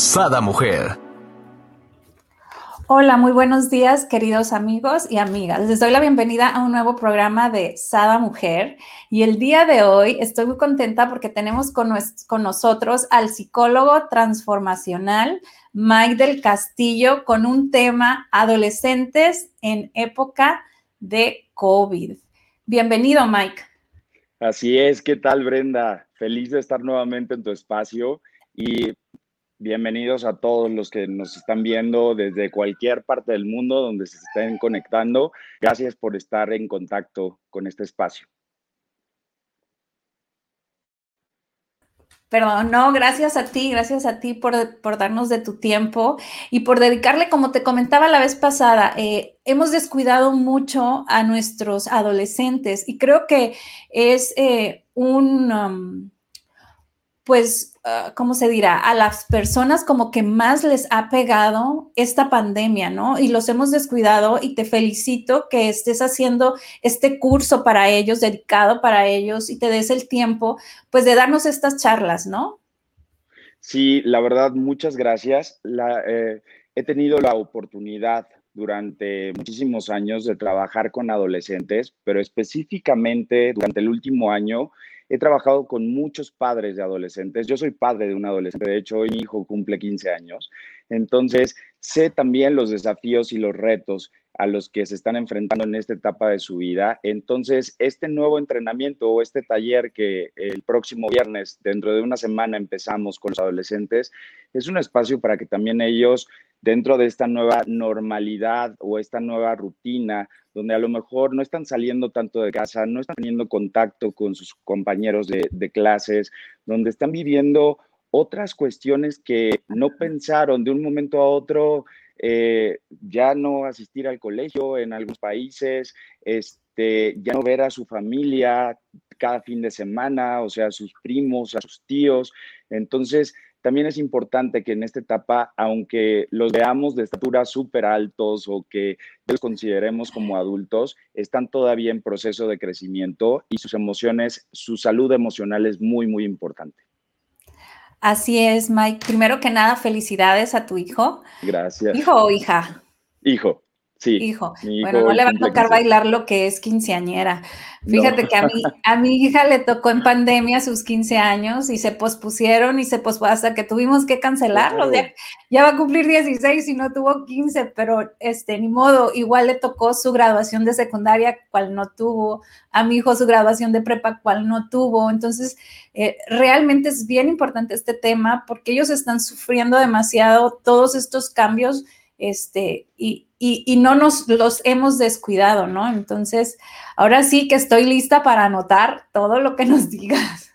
Sada Mujer. Hola, muy buenos días, queridos amigos y amigas. Les doy la bienvenida a un nuevo programa de Sada Mujer. Y el día de hoy estoy muy contenta porque tenemos con, con nosotros al psicólogo transformacional Mike del Castillo con un tema adolescentes en época de COVID. Bienvenido, Mike. Así es, ¿qué tal, Brenda? Feliz de estar nuevamente en tu espacio y Bienvenidos a todos los que nos están viendo desde cualquier parte del mundo donde se estén conectando. Gracias por estar en contacto con este espacio. Perdón, no, gracias a ti, gracias a ti por, darnos de tu tiempo y por dedicarle, como te comentaba la vez pasada, eh, hemos descuidado mucho a nuestros adolescentes y creo que es eh, un, um, pues, Ah, ¿cómo se dirá? A las personas como que más les ha pegado esta pandemia, ¿no? Y los hemos descuidado y te felicito que estés haciendo este curso para ellos, dedicado para ellos y te des el tiempo, pues, de darnos estas charlas, ¿no? Sí, la verdad, muchas gracias. Eh, he tenido la oportunidad durante muchísimos años de trabajar con adolescentes, pero específicamente durante el último año he trabajado con muchos padres de adolescentes. Yo soy padre de un adolescente, de hecho, hoy mi hijo cumple 15 años. Entonces, sé también los desafíos y los retos a los que se están enfrentando en esta etapa de su vida. Entonces, este nuevo entrenamiento o este taller que el próximo viernes, dentro de una semana, empezamos con los adolescentes, es un espacio para que también ellos, dentro de esta nueva normalidad o esta nueva rutina, donde a lo mejor no están saliendo tanto de casa, no están teniendo contacto con sus compañeros de, clases, donde están viviendo otras cuestiones que no pensaron de un momento a otro, eh, ya no asistir al colegio en algunos países, este, ya no ver a su familia cada fin de semana, o sea, a sus primos, a sus tíos. Entonces, también es importante que en esta etapa, aunque los veamos de estatura súper altos o que los consideremos como adultos, están todavía en proceso de crecimiento y sus emociones, su salud emocional es muy, muy importante. Así es, Mike. Primero que nada, felicidades a tu hijo. Gracias. ¿Hijo o hija? Hijo. Sí. Hijo. bueno, no le va a tocar bailar lo que es quinceañera. Fíjate que a mi, a mi hija le tocó en pandemia sus 15 años y se pospusieron y se pospusieron hasta que tuvimos que cancelarlo. Ya, va a cumplir 16 y no tuvo 15, pero este, ni modo, igual le tocó su graduación de secundaria, cual no tuvo. A mi hijo su graduación de prepa, cual no tuvo. Entonces, eh, realmente es bien importante este tema porque ellos están sufriendo demasiado todos estos cambios este, y, y, no nos los hemos descuidado, ¿no? Entonces, ahora sí que estoy lista para anotar todo lo que nos digas.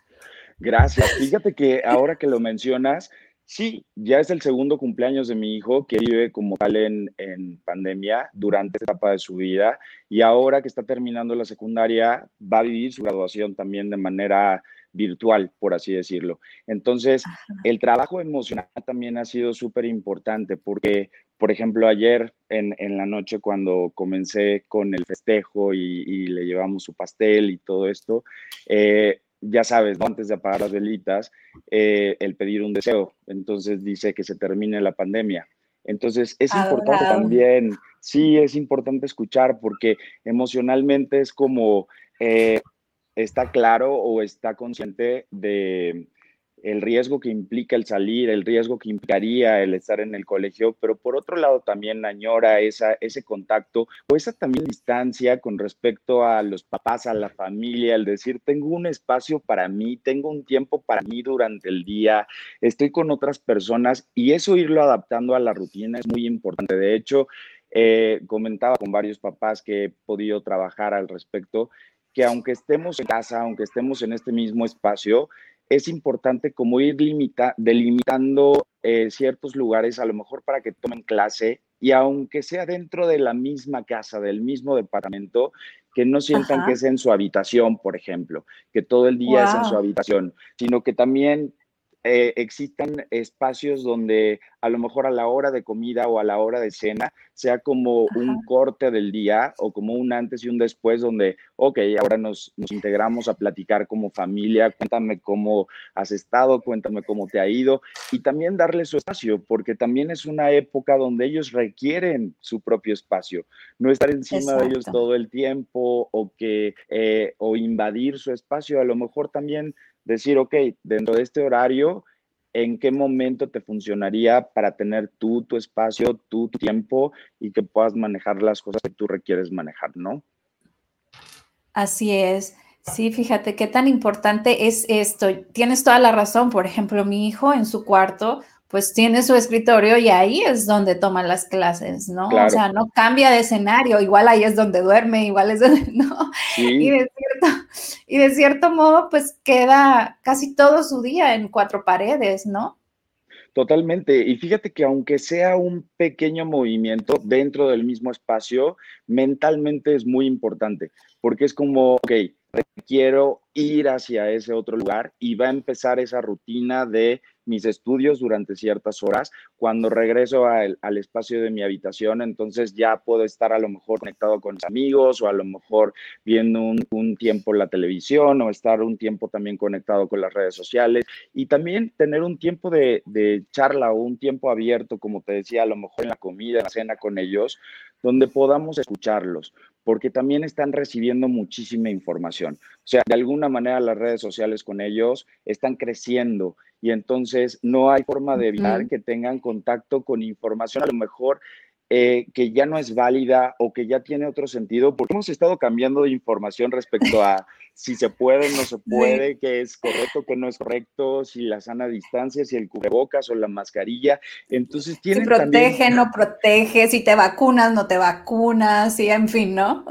Gracias. Fíjate que ahora que lo mencionas, sí, ya es el segundo cumpleaños de mi hijo que vive como tal en, en pandemia durante esta etapa de su vida y ahora que está terminando la secundaria va a vivir su graduación también de manera virtual, por así decirlo. Entonces, el trabajo emocional también ha sido súper importante porque, por ejemplo, ayer en, la noche cuando comencé con el festejo y, le llevamos su pastel y todo esto, eh, ya sabes, antes de apagar las velitas, eh, el pedir un deseo. Entonces dice que se termine la pandemia. Entonces es importante también, sí, es importante escuchar porque emocionalmente es como eh, está claro o está consciente de el riesgo que implica el salir, el riesgo que implicaría el estar en el colegio, pero por otro lado también añora esa, ese contacto o esa también distancia con respecto a los papás, a la familia, el decir, tengo un espacio para mí, tengo un tiempo para mí durante el día, estoy con otras personas y eso irlo adaptando a la rutina es muy importante. De hecho, eh, comentaba con varios papás que he podido trabajar al respecto que aunque estemos en casa, aunque estemos en este mismo espacio, es importante como ir limita, delimitando eh, ciertos lugares, a lo mejor para que tomen clase y aunque sea dentro de la misma casa, del mismo departamento, que no sientan que es en su habitación, por ejemplo, que todo el día es en su habitación, sino que también eh, existan espacios donde a lo mejor a la hora de comida o a la hora de cena sea como un corte del día o como un antes y un después donde, ok, ahora nos, nos, integramos a platicar como familia, cuéntame cómo has estado, cuéntame cómo te ha ido y también darle su espacio, porque también es una época donde ellos requieren su propio espacio, no estar encima de ellos todo el tiempo o que eh, o invadir su espacio, a lo mejor también decir, ok, dentro de este horario, ¿en qué momento te funcionaría para tener tú tu espacio, tu tiempo y que puedas manejar las cosas que tú requieres manejar, ¿no? Así es. Sí, fíjate qué tan importante es esto. Tienes toda la razón. Por ejemplo, mi hijo en su cuarto pues tiene su escritorio y ahí es donde toma las clases, ¿no? O sea, no cambia de escenario, igual ahí es donde duerme, igual es donde, ¿no? Y, de y de cierto modo, pues queda casi todo su día en cuatro paredes, ¿no? Totalmente. Y fíjate que aunque sea un pequeño movimiento dentro del mismo espacio, mentalmente es muy importante, porque es como, ok, quiero ir hacia ese otro lugar y va a empezar esa rutina de mis estudios durante ciertas horas. Cuando regreso al, espacio de mi habitación, entonces ya puedo estar a lo mejor conectado con mis amigos o a lo mejor viendo un, tiempo la televisión o estar un tiempo también conectado con las redes sociales y también tener un tiempo de, de charla o un tiempo abierto, como te decía, a lo mejor en la comida, en la cena con ellos, donde podamos escucharlos, porque también están recibiendo muchísima información. O sea, de alguna manera las redes sociales con ellos están creciendo y entonces no hay forma de evitar que tengan contacto con información a lo mejor eh, que ya no es válida o que ya tiene otro sentido, porque hemos estado cambiando de información respecto a si se puede, no se puede, qué es correcto, qué no es correcto, si la sana distancia, si el cubrebocas o la mascarilla. Entonces tiene. Si protege, no protege, si te vacunas, no te vacunas, y en fin, ¿no?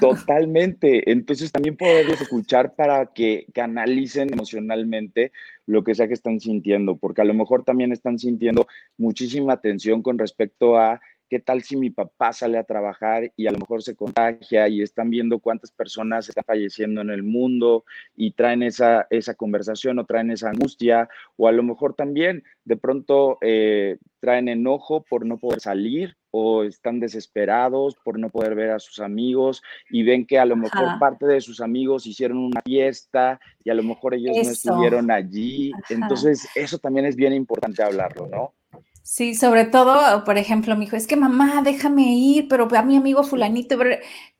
Totalmente. Entonces también poderlos escuchar para que canalicen emocionalmente lo que sea que están sintiendo, porque a lo mejor también están sintiendo muchísima tensión con respecto a ¿Qué tal si mi papá sale a trabajar y a lo mejor se contagia y están viendo cuántas personas están falleciendo en el mundo y traen esa, esa conversación o traen esa angustia? O a lo mejor también de pronto eh, traen enojo por no poder salir o están desesperados por no poder ver a sus amigos y ven que a lo mejor parte de sus amigos hicieron una fiesta y a lo mejor ellos no estuvieron allí. Entonces, eso también es bien importante hablarlo, ¿no? Sí, sobre todo, por ejemplo, mi hijo, es que mamá, déjame ir, pero a mi amigo fulanito,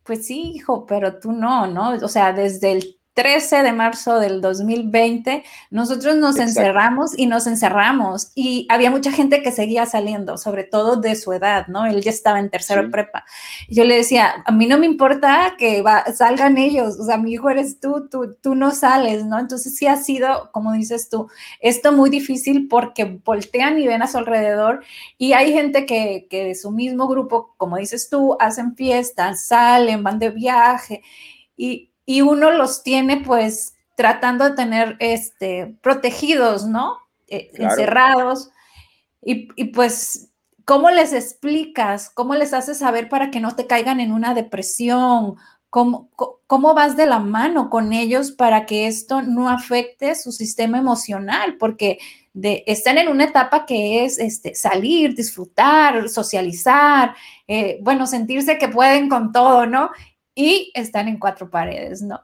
pues sí, hijo, pero tú no, ¿no? O sea, desde el 13 de marzo del 2020, nosotros nos encerramos y nos encerramos y había mucha gente que seguía saliendo, sobre todo de su edad, ¿no? Él ya estaba en tercero prepa. yo le decía, a mí no me importa que salgan ellos, o sea, mi hijo eres tú, tú, tú no sales, ¿no? Entonces sí ha sido, como dices tú, esto muy difícil porque voltean y ven a su alrededor y hay gente que, que de su mismo grupo, como dices tú, hacen fiestas, salen, van de viaje y y uno los tiene pues tratando de tener este, protegidos, ¿no? Eh, encerrados. Y, pues, ¿cómo les explicas? ¿Cómo les haces saber para que no te caigan en una depresión? ¿Cómo, ¿Cómo, vas de la mano con ellos para que esto no afecte su sistema emocional? Porque de, están en una etapa que es este, salir, disfrutar, socializar, eh, bueno, sentirse que pueden con todo, ¿no? Y están en cuatro paredes, ¿no?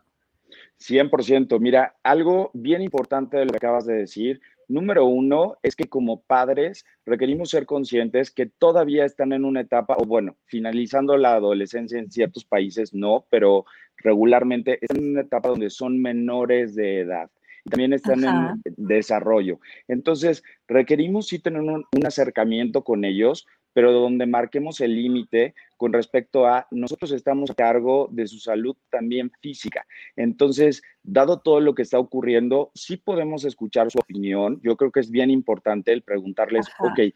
100%. Mira, algo bien importante de lo que acabas de decir. Número uno es que como padres requerimos ser conscientes que todavía están en una etapa, o bueno, finalizando la adolescencia en ciertos países, no, pero regularmente están en una etapa donde son menores de edad y también están en desarrollo. Entonces, requerimos sí tener un, un acercamiento con ellos, pero donde marquemos el límite con respecto a nosotros estamos a cargo de su salud también física. Entonces, dado todo lo que está ocurriendo, sí podemos escuchar su opinión. Yo creo que es bien importante el preguntarles, ok,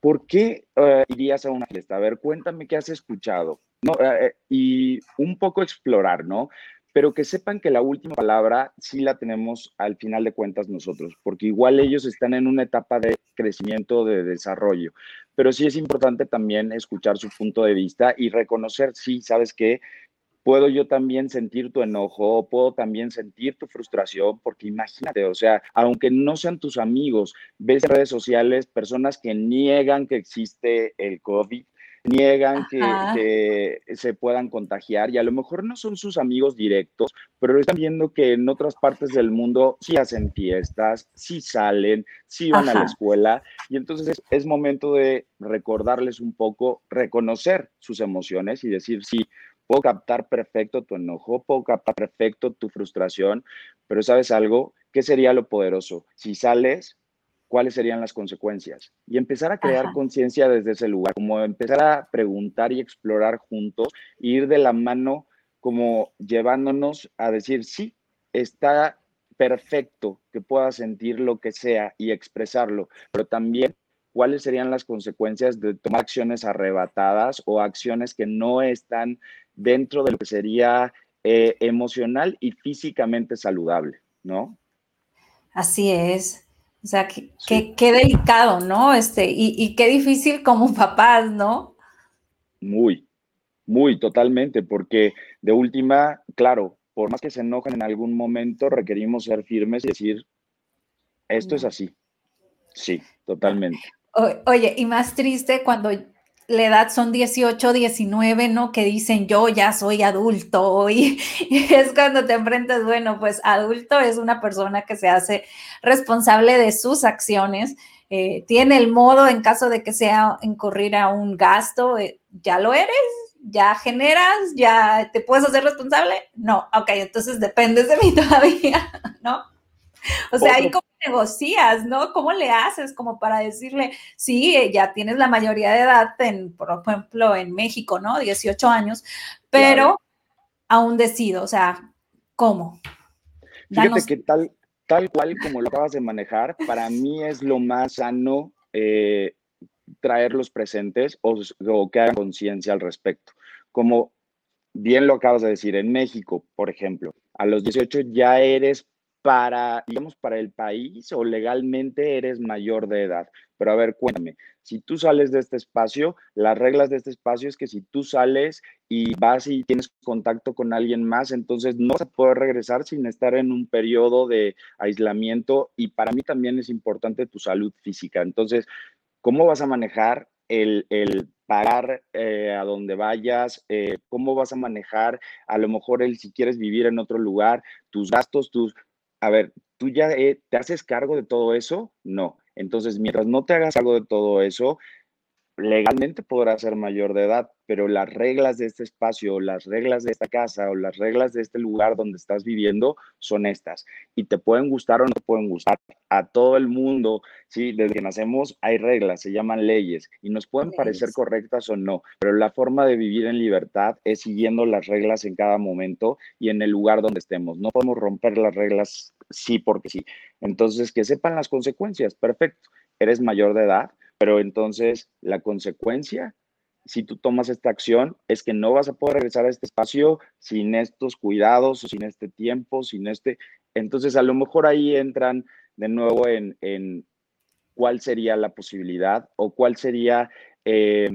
¿por qué eh, irías a una fiesta? A ver, cuéntame qué has escuchado. No, eh, y un poco explorar, ¿no? pero que sepan que la última palabra sí la tenemos al final de cuentas nosotros, porque igual ellos están en una etapa de crecimiento, de desarrollo, pero sí es importante también escuchar su punto de vista y reconocer, sí, sabes que puedo yo también sentir tu enojo, puedo también sentir tu frustración, porque imagínate, o sea, aunque no sean tus amigos, ves en redes sociales personas que niegan que existe el COVID, niegan que, se puedan contagiar y a lo mejor no son sus amigos directos, pero están viendo que en otras partes del mundo sí hacen fiestas, sí salen, sí van a la escuela y entonces es, momento de recordarles un poco, reconocer sus emociones y decir, sí, puedo captar perfecto tu enojo, puedo captar perfecto tu frustración, pero ¿sabes algo? ¿Qué sería lo poderoso? Si sales, cuáles serían las consecuencias y empezar a crear conciencia desde ese lugar, como empezar a preguntar y explorar juntos, ir de la mano como llevándonos a decir, sí, está perfecto que pueda sentir lo que sea y expresarlo, pero también cuáles serían las consecuencias de tomar acciones arrebatadas o acciones que no están dentro de lo que sería eh, emocional y físicamente saludable, ¿no? Así es. O sea, qué, delicado, ¿no? Este, y, y, qué difícil como papás, ¿no? Muy, muy, totalmente, porque de última, claro, por más que se enojen en algún momento, requerimos ser firmes y decir, esto es así. Sí, totalmente. oye, y más triste cuando la edad son 18, 19, ¿no? Que dicen yo ya soy adulto y, es cuando te enfrentas, bueno, pues adulto es una persona que se hace responsable de sus acciones, eh, tiene el modo en caso de que sea incurrir a un gasto, eh, ya lo eres, ya generas, ya te puedes hacer responsable. No, ok, entonces dependes de mí todavía, ¿no? O sea, ahí cómo negocias, ¿no? ¿Cómo le haces como para decirle, sí, eh, ya tienes la mayoría de edad, en, por ejemplo, en México, ¿no? 18 años, pero aún decido, o sea, ¿cómo? Fíjate que tal, tal cual como lo acabas de manejar, para mí es lo más sano eh, traer los presentes o, o que hagan conciencia al respecto. Como bien lo acabas de decir, en México, por ejemplo, a los 18 ya eres para, digamos, para el país o legalmente eres mayor de edad. Pero a ver, cuéntame, si tú sales de este espacio, las reglas de este espacio es que si tú sales y vas y tienes contacto con alguien más, entonces no vas a poder regresar sin estar en un periodo de aislamiento y para mí también es importante tu salud física. Entonces, ¿cómo vas a manejar el, el pagar eh, a donde vayas, eh, cómo vas a manejar, a lo mejor el si quieres vivir en otro lugar, tus gastos, tus, a ver, ¿tú ya eh, te haces cargo de todo eso? No. Entonces, mientras no te hagas cargo de todo eso, legalmente podrás ser mayor de edad, pero las reglas de este espacio, las reglas de esta casa o las reglas de este lugar donde estás viviendo son estas. Y te pueden gustar o no te pueden gustar. A todo el mundo, sí, desde que nacemos hay reglas, se llaman leyes y nos pueden parecer correctas o no, pero la forma de vivir en libertad es siguiendo las reglas en cada momento y en el lugar donde estemos. No podemos romper las reglas sí porque sí. Entonces, que sepan las consecuencias. Perfecto. Eres mayor de edad, pero entonces la consecuencia, si tú tomas esta acción, es que no vas a poder regresar a este espacio sin estos cuidados, sin este tiempo, sin este... Entonces a lo mejor ahí entran de nuevo en, cuál sería la posibilidad o cuál sería eh,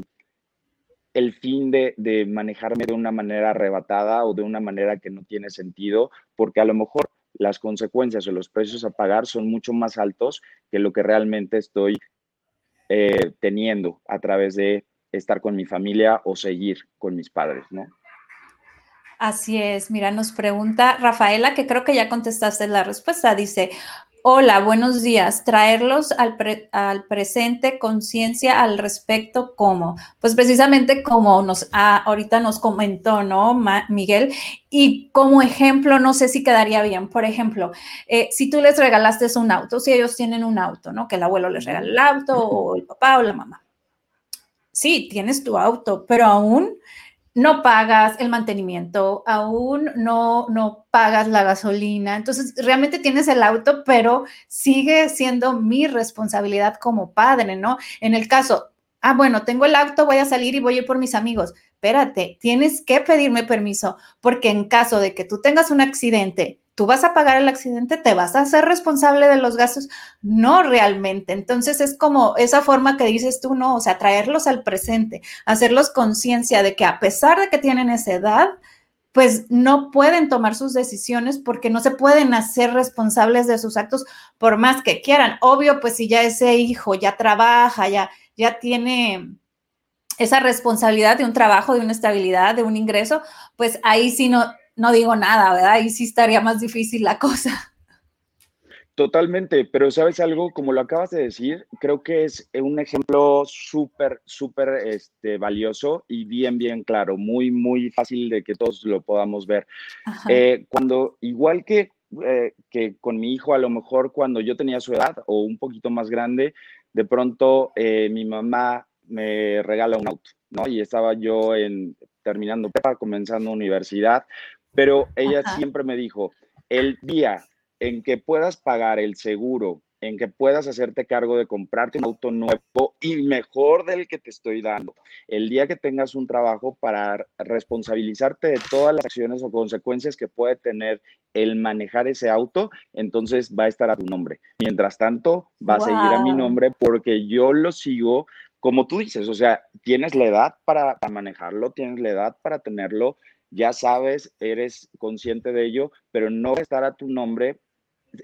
el fin de, de, manejarme de una manera arrebatada o de una manera que no tiene sentido, porque a lo mejor las consecuencias o los precios a pagar son mucho más altos que lo que realmente estoy eh, teniendo a través de estar con mi familia o seguir con mis padres, ¿no? Así es, mira, nos pregunta Rafaela, que creo que ya contestaste la respuesta, dice, Hola, buenos días. Traerlos al, al presente, conciencia al respecto, ¿cómo? Pues precisamente como nos ah, ahorita nos comentó, ¿no, Miguel? Y como ejemplo, no sé si quedaría bien. Por ejemplo, eh, si tú les regalaste un auto, si ellos tienen un auto, ¿no? Que el abuelo les regala el auto o el papá o la mamá. Sí, tienes tu auto, pero aún no pagas el mantenimiento, aún no, no pagas la gasolina. Entonces, realmente tienes el auto, pero sigue siendo mi responsabilidad como padre, ¿no? En el caso, ah, bueno, tengo el auto, voy a salir y voy a ir por mis amigos. Espérate, tienes que pedirme permiso porque en caso de que tú tengas un accidente, tú vas a pagar el accidente, te vas a hacer responsable de los gastos, no realmente. Entonces es como esa forma que dices tú, no, o sea, traerlos al presente, hacerlos conciencia de que a pesar de que tienen esa edad, pues no pueden tomar sus decisiones porque no se pueden hacer responsables de sus actos por más que quieran. Obvio, pues si ya ese hijo ya trabaja, ya, ya tiene esa responsabilidad de un trabajo, de una estabilidad, de un ingreso, pues ahí sí no, no digo nada, ¿verdad? Ahí sí estaría más difícil la cosa. Totalmente, pero sabes algo, como lo acabas de decir, creo que es un ejemplo súper, súper este, valioso y bien, bien claro, muy, muy fácil de que todos lo podamos ver. Eh, cuando, igual que, eh, que con mi hijo, a lo mejor cuando yo tenía su edad o un poquito más grande, de pronto eh, mi mamá me regala un auto, ¿no? Y estaba yo en, terminando prepa, comenzando universidad, pero ella siempre me dijo, el día en que puedas pagar el seguro, en que puedas hacerte cargo de comprarte un auto nuevo y mejor del que te estoy dando. El día que tengas un trabajo para responsabilizarte de todas las acciones o consecuencias que puede tener el manejar ese auto, entonces va a estar a tu nombre. Mientras tanto, va a seguir a mi nombre porque yo lo sigo como tú dices, o sea, tienes la edad para, para manejarlo, tienes la edad para tenerlo, ya sabes, eres consciente de ello, pero no va a estar a tu nombre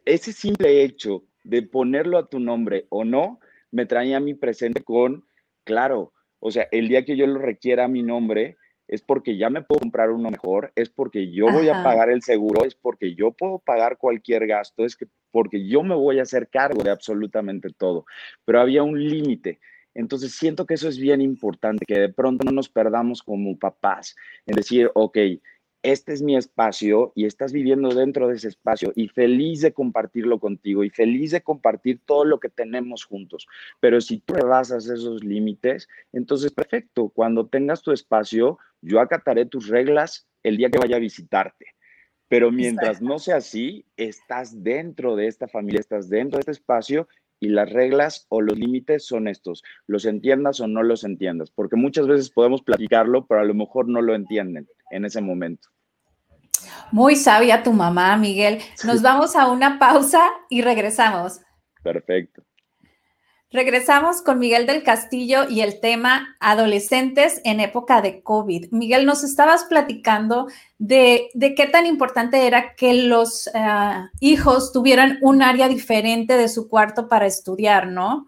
ese simple hecho de ponerlo a tu nombre o no, me trae a mi presente con, claro, o sea, el día que yo lo requiera a mi nombre, es porque ya me puedo comprar uno mejor, es porque yo voy a pagar el seguro, es porque yo puedo pagar cualquier gasto, es que porque yo me voy a hacer cargo de absolutamente todo. Pero había un límite. Entonces siento que eso es bien importante, que de pronto no nos perdamos como papás en decir, ok, este es mi espacio y estás viviendo dentro de ese espacio y feliz de compartirlo contigo y feliz de compartir todo lo que tenemos juntos. Pero si tú rebasas esos límites, entonces perfecto, cuando tengas tu espacio, yo acataré tus reglas el día que vaya a visitarte. Pero mientras no sea así, estás dentro de esta familia, estás dentro de este espacio y las reglas o los límites son estos, los entiendas o no los entiendas, porque muchas veces podemos platicarlo, pero a lo mejor no lo entienden en ese momento. Muy sabia tu mamá, Miguel. Nos vamos a una pausa y regresamos. Perfecto. Regresamos con Miguel del Castillo y el tema adolescentes en época de COVID. Miguel, nos estabas platicando de, qué tan importante era que los eh, hijos tuvieran un área diferente de su cuarto para estudiar, ¿no?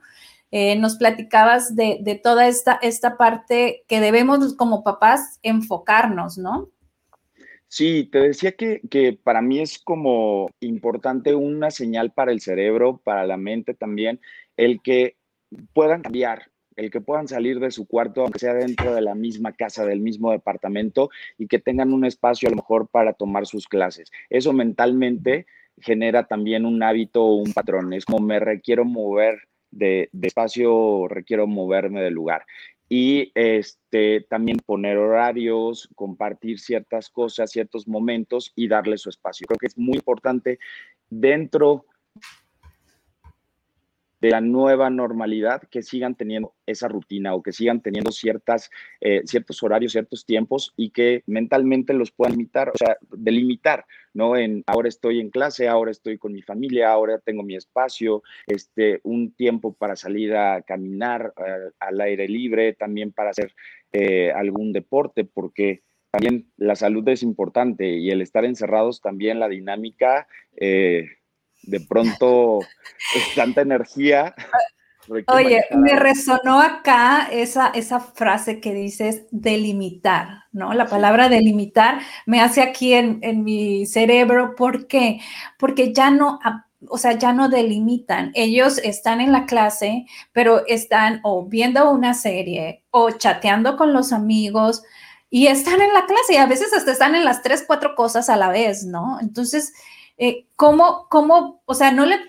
Eh, nos platicabas de, de, toda esta, esta parte que debemos como papás enfocarnos, ¿no? Sí, te decía que, que, para mí es como importante una señal para el cerebro, para la mente también, el que puedan cambiar, el que puedan salir de su cuarto, aunque sea dentro de la misma casa, del mismo departamento, y que tengan un espacio a lo mejor para tomar sus clases. Eso mentalmente genera también un hábito o un patrón. Es como me requiero mover de, espacio, requiero moverme de lugar y este, también poner horarios, compartir ciertas cosas, ciertos momentos y darle su espacio. Creo que es muy importante dentro de la nueva normalidad que sigan teniendo esa rutina o que sigan teniendo ciertas, eh, ciertos horarios, ciertos tiempos y que mentalmente los puedan limitar, o sea, delimitar, ¿no? En ahora estoy en clase, ahora estoy con mi familia, ahora tengo mi espacio, este, un tiempo para salir a caminar eh, al aire libre, también para hacer eh, algún deporte, porque también la salud es importante y el estar encerrados también la dinámica de pronto es tanta energía. Oye, me resonó acá esa, esa frase que dices delimitar, ¿no? La palabra delimitar me hace aquí en, en mi cerebro. ¿Por qué? Porque ya no, o sea, ya no delimitan. Ellos están en la clase, pero están o viendo una serie o chateando con los amigos y están en la clase y a veces hasta están en las tres, cuatro cosas a la vez, ¿no? Entonces, eh, ¿cómo, ¿cómo, o sea, no le,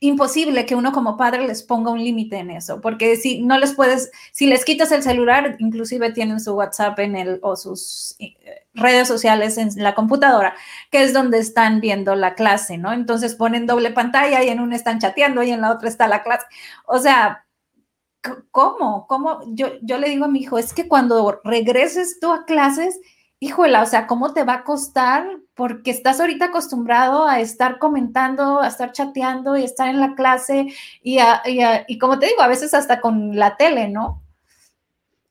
imposible que uno como padre les ponga un límite en eso, porque si no les puedes, si les quitas el celular, inclusive tienen su WhatsApp en el o sus eh, redes sociales en la computadora, que es donde están viendo la clase, ¿no? Entonces ponen doble pantalla y en una están chateando y en la otra está la clase. O sea, ¿cómo? ¿Cómo? Yo, yo le digo a mi hijo, es que cuando regreses tú a clases, híjola, o sea, ¿cómo te va a costar? Porque estás ahorita acostumbrado a estar comentando, a estar chateando y estar en la clase y, y, como te digo, a veces hasta con la tele, ¿no?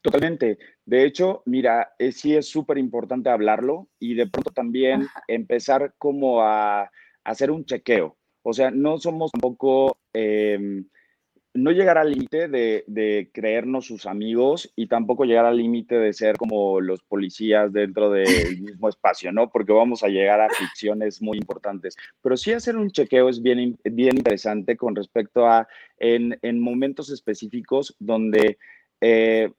Totalmente. De hecho, mira, eh, sí es súper importante hablarlo y de pronto también empezar como a, hacer un chequeo. O sea, no somos tampoco... Em, no llegar al límite de, creernos sus amigos y tampoco llegar al límite de ser como los policías dentro del mismo espacio, ¿no? Porque vamos a llegar a ficciones muy importantes. Pero sí hacer un chequeo es bien, bien interesante con respecto a en, momentos específicos donde... Eh,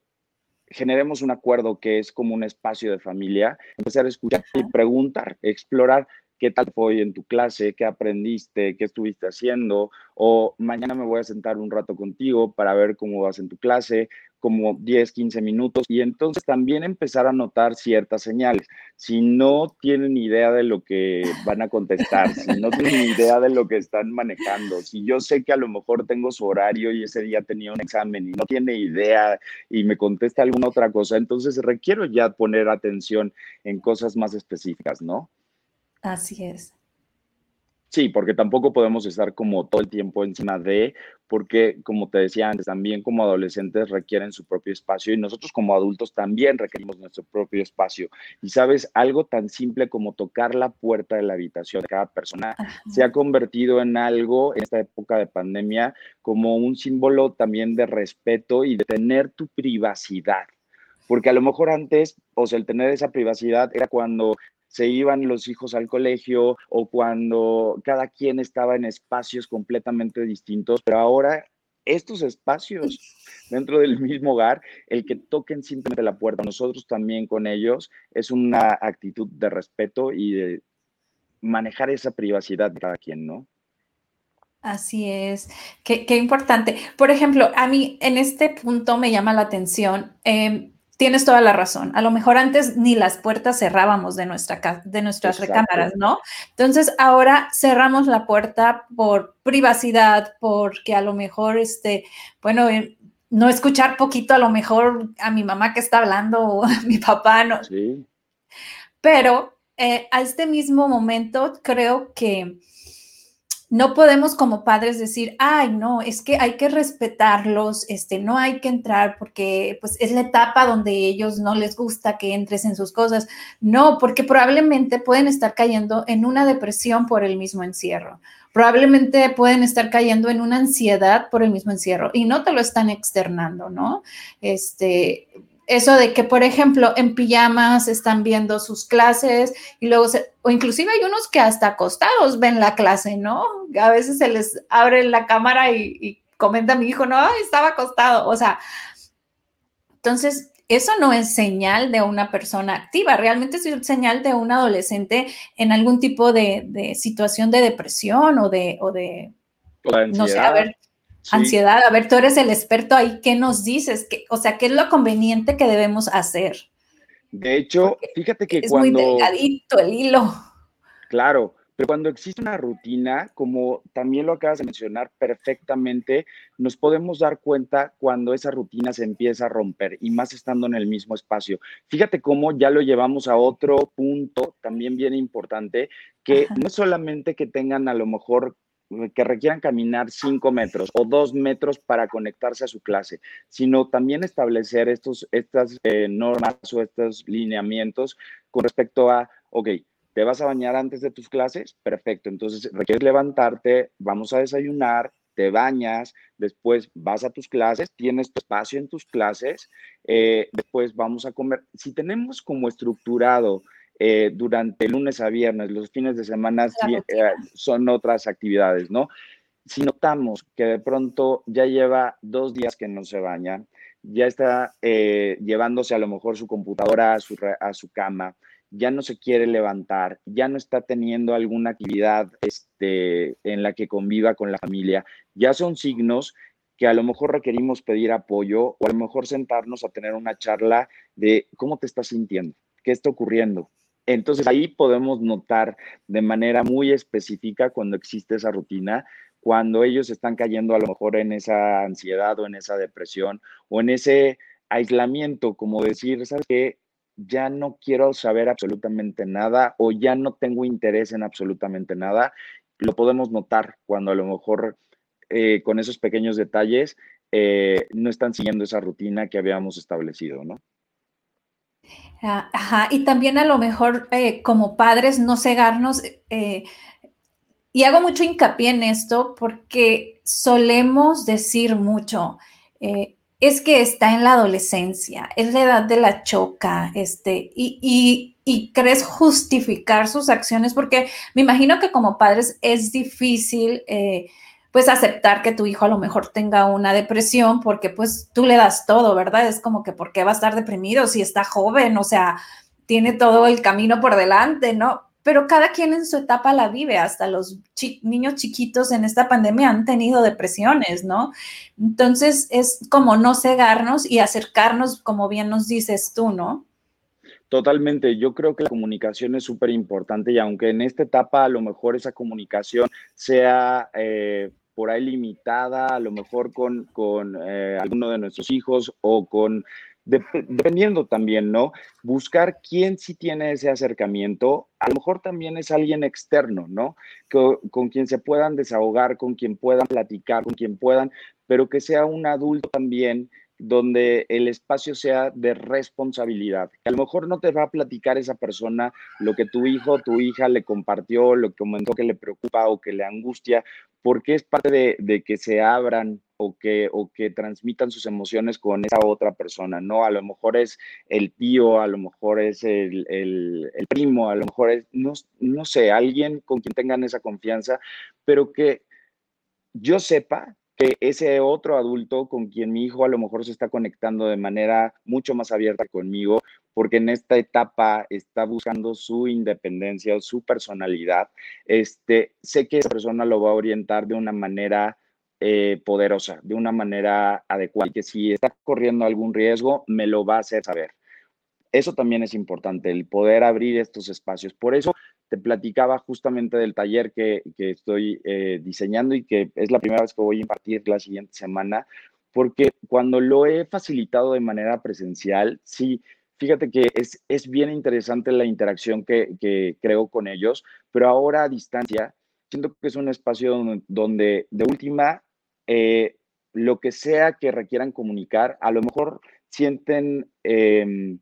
generemos un acuerdo que es como un espacio de familia, empezar a escuchar y preguntar, explorar qué tal fue en tu clase, qué aprendiste, qué estuviste haciendo, o mañana me voy a sentar un rato contigo para ver cómo vas en tu clase, como 10, 15 minutos, y entonces también empezar a notar ciertas señales. Si no tienen idea de lo que van a contestar, si no tienen idea de lo que están manejando, si yo sé que a lo mejor tengo su horario y ese día tenía un examen y no tiene idea y me contesta alguna otra cosa, entonces requiero ya poner atención en cosas más específicas, ¿no? Así es. Sí, porque tampoco podemos estar como todo el tiempo encima de, porque como te decía antes, también como adolescentes requieren su propio espacio y nosotros como adultos también requerimos nuestro propio espacio. Y sabes, algo tan simple como tocar la puerta de la habitación de cada persona se ha convertido en algo en esta época de pandemia como un símbolo también de respeto y de tener tu privacidad porque a lo mejor antes, o sea, el tener esa privacidad era cuando se iban los hijos al colegio o cuando cada quien estaba en espacios completamente distintos, pero ahora estos espacios dentro del mismo hogar, el que toquen simplemente la puerta, nosotros también con ellos, es una actitud de respeto y de manejar esa privacidad de cada quien, ¿no? Así es, qué, importante. Por ejemplo, a mí en este punto me llama la atención. Em, tienes toda la razón. A lo mejor antes ni las puertas cerrábamos de, nuestra, de nuestras recámaras, ¿no? Entonces ahora cerramos la puerta por privacidad, porque a lo mejor, este, bueno, eh, no escuchar poquito a lo mejor a mi mamá que está hablando o a mi papá, ¿no? Sí. Pero eh, a este mismo momento creo que no podemos como padres decir, ay, no, es que hay que respetarlos, este, no hay que entrar porque pues es la etapa donde ellos no les gusta que entres en sus cosas. No, porque probablemente pueden estar cayendo en una depresión por el mismo encierro. Probablemente pueden estar cayendo en una ansiedad por el mismo encierro y no te lo están externando, ¿no? Este, eso de que, por ejemplo, en pijamas están viendo sus clases y luego, o inclusive hay unos que hasta acostados ven la clase, ¿no? A veces se les abre la cámara y, comenta mi hijo, no, estaba acostado, o sea, entonces, eso no es señal de una persona activa, realmente es señal de un adolescente en algún tipo de, situación de depresión o de, o de no sé, a ver, Ansiedad, a ver, tú eres el experto ahí, ¿qué nos dices? ¿Qué, o sea, ¿qué es lo conveniente que debemos hacer? De hecho, fíjate que es cuando... muy delgadito el hilo. Claro, pero cuando existe una rutina, como también lo acabas de mencionar perfectamente, nos podemos dar cuenta cuando esa rutina se empieza a romper y más estando en el mismo espacio. Fíjate cómo ya lo llevamos a otro punto también bien importante, que no es solamente que tengan a lo mejor que requieran caminar cinco metros o dos metros para conectarse a su clase, sino también establecer estos, estas eh, normas o estos lineamientos con respecto a, ok, ¿te vas a bañar antes de tus clases? Perfecto, entonces requieres levantarte, vamos a desayunar, te bañas, después vas a tus clases, tienes espacio en tus clases, eh, después vamos a comer. Si tenemos como estructurado eh, durante lunes a viernes, los fines de semana eh, son otras actividades, ¿no? Si notamos que de pronto ya lleva dos días que no se baña, ya está eh, llevándose a lo mejor su computadora a su, a su cama, ya no se quiere levantar, ya no está teniendo alguna actividad este, en la que conviva con la familia, ya son signos que a lo mejor requerimos pedir apoyo o a lo mejor sentarnos a tener una charla de cómo te estás sintiendo, qué está ocurriendo, entonces ahí podemos notar de manera muy específica cuando existe esa rutina, cuando ellos están cayendo a lo mejor en esa ansiedad o en esa depresión o en ese aislamiento, como decir, ¿sabes qué? Ya no quiero saber absolutamente nada o ya no tengo interés en absolutamente nada. Lo podemos notar cuando a lo mejor eh, con esos pequeños detalles eh, no están siguiendo esa rutina que habíamos establecido, ¿no? Ah, ajá, y también a lo mejor eh, como padres no cegarnos, y hago mucho hincapié en esto porque solemos decir mucho, es que está en la adolescencia, es la edad de la choca, este, y, y, crees justificar sus acciones, porque me imagino que como padres es difícil, eh, pues, aceptar que tu hijo a lo mejor tenga una depresión, porque pues tú le das todo, ¿verdad? Es como que, ¿por qué va a estar deprimido si está joven? O sea, tiene todo el camino por delante, ¿no? pero cada quien en su etapa la vive, hasta los niños chiquitos en esta pandemia han tenido depresiones, ¿no? Entonces es como no cegarnos y acercarnos, como bien nos dices tú, ¿no? Totalmente, yo creo que la comunicación es súper importante y aunque en esta etapa a lo mejor esa comunicación sea eh, por ahí limitada, a lo mejor con, con eh, alguno de nuestros hijos o con dependiendo también, ¿no? Buscar quién sí tiene ese acercamiento, a lo mejor también es alguien externo, ¿no? con quien se puedan desahogar, con quien puedan platicar, con quien puedan, pero que sea un adulto también donde el espacio sea de responsabilidad. A lo mejor no te va a platicar esa persona lo que tu hijo o tu hija le compartió, lo que comentó que le preocupa o que le angustia, porque es parte de, de que se abran o que, o que transmitan sus emociones con esa otra persona, ¿no? A lo mejor es el tío, a lo mejor es el, el, el primo, a lo mejor es, no, no sé, alguien con quien tengan esa confianza, pero que yo sepa que ese otro adulto con quien mi hijo a lo mejor se está conectando de manera mucho más abierta conmigo, porque en esta etapa está buscando su independencia o su personalidad, este, sé que esa persona lo va a orientar de una manera eh, poderosa, de una manera adecuada, y que si está corriendo algún riesgo, me lo va a hacer saber. Eso también es importante, el poder abrir estos espacios. Por eso te platicaba justamente del taller que, estoy eh, diseñando y que es la primera vez que voy a impartir la siguiente semana, porque cuando lo he facilitado de manera presencial, sí, fíjate que es, es bien interesante la interacción que, que creo con ellos, pero ahora a distancia, siento que es un espacio donde, de última, eh, lo que sea que requieran comunicar, a lo mejor sienten em,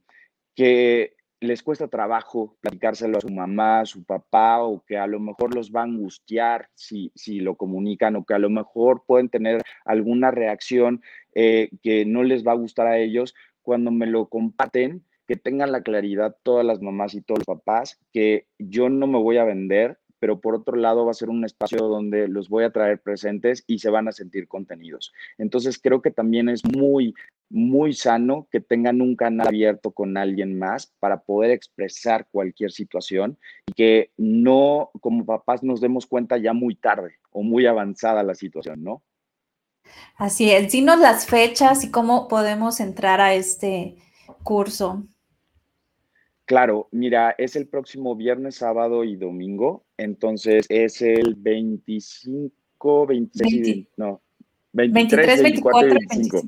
que les cuesta trabajo platicárselo a su mamá, a su papá, o que a lo mejor los va a angustiar si, si lo comunican, o que a lo mejor pueden tener alguna reacción eh, que no les va a gustar a ellos, cuando me lo comparten, que tengan la claridad todas las mamás y todos los papás, que yo no me voy a vender, pero por otro lado va a ser un espacio donde los voy a traer presentes y se van a sentir contenidos. Entonces creo que también es muy, muy sano que tengan un canal abierto con alguien más para poder expresar cualquier situación y que no como papás nos demos cuenta ya muy tarde o muy avanzada la situación, ¿no? Así es, dinos las fechas y cómo podemos entrar a este curso. Claro, mira, es el próximo viernes, sábado y domingo, entonces es el 25, 26, no, 23, 24, y 25.